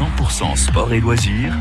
100% sport et loisirs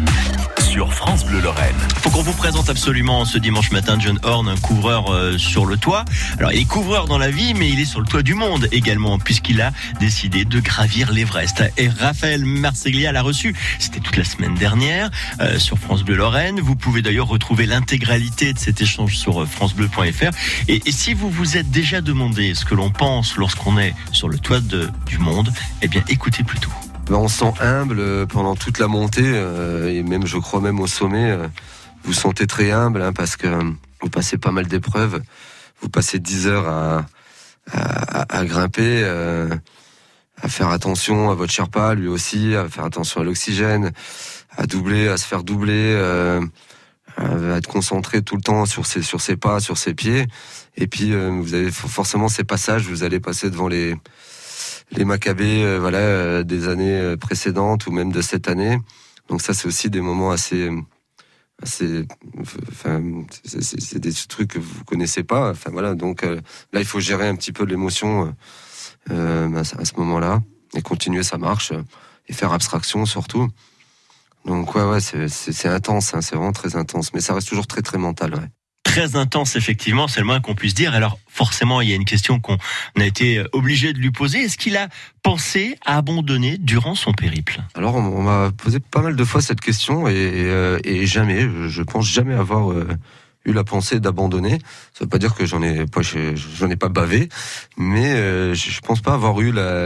sur France Bleu Lorraine. Faut qu'on vous présente absolument ce dimanche matin John Horn, un couvreur euh, sur le toit. Alors il est couvreur dans la vie, mais il est sur le toit du monde également, puisqu'il a décidé de gravir l'Everest. Et Raphaël Marseglia l'a reçu, c'était toute la semaine dernière, euh, sur France Bleu Lorraine. Vous pouvez d'ailleurs retrouver l'intégralité de cet échange sur euh, francebleu.fr. Et, si vous vous êtes déjà demandé ce que l'on pense lorsqu'on est sur le toit du monde, eh bien écoutez plutôt. On se sent humble euh, pendant toute la montée euh, et même je crois même au sommet. euh, vous sentez très humble hein, parce que vous passez pas mal d'épreuves. Vous passez 10 heures à, grimper, à faire attention à votre Sherpa, lui aussi, à faire attention à l'oxygène, à doubler, à se faire doubler, à être concentré tout le temps sur ses, pas, sur ses pieds. Et puis vous avez for- forcément ces passages, vous allez passer devant les les Maccabées euh, voilà euh, des années euh, précédentes ou même de cette année. Donc ça c'est aussi des moments assez c'est- des trucs que vous connaissez pas enfin voilà donc euh, là il faut gérer un petit peu l'émotion euh, à ce- moment-là et continuer sa marche et faire abstraction surtout. Donc ouais ouais c'est intense hein, c'est vraiment très intense mais ça reste toujours très très mental ouais. Très intense, effectivement, c'est le moins qu'on puisse dire. Alors, forcément, il y a une question qu'on a été obligé de lui poser. Est-ce qu'il a pensé à abandonner durant son périple? Alors, on, m'a posé pas mal de fois cette question et, euh, jamais, je, pense jamais avoir euh, eu la pensée d'abandonner. Ça veut pas dire que j'en ai pas, ai pas bavé, mais euh, je, pense pas avoir eu la,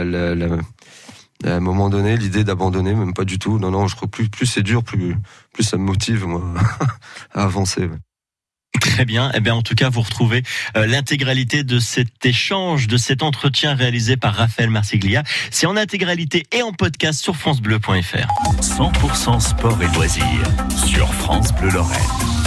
à un moment donné l'idée d'abandonner, même pas du tout. Non, non, je crois plus, plus c'est dur, plus, plus ça me motive moi à avancer. Très bien. Eh bien, en tout cas, vous retrouvez euh, l'intégralité de cet échange, de cet entretien réalisé par Raphaël Marsiglia. C'est en intégralité et en podcast sur francebleu.fr. 100% sport et loisirs sur France Bleu Lorraine.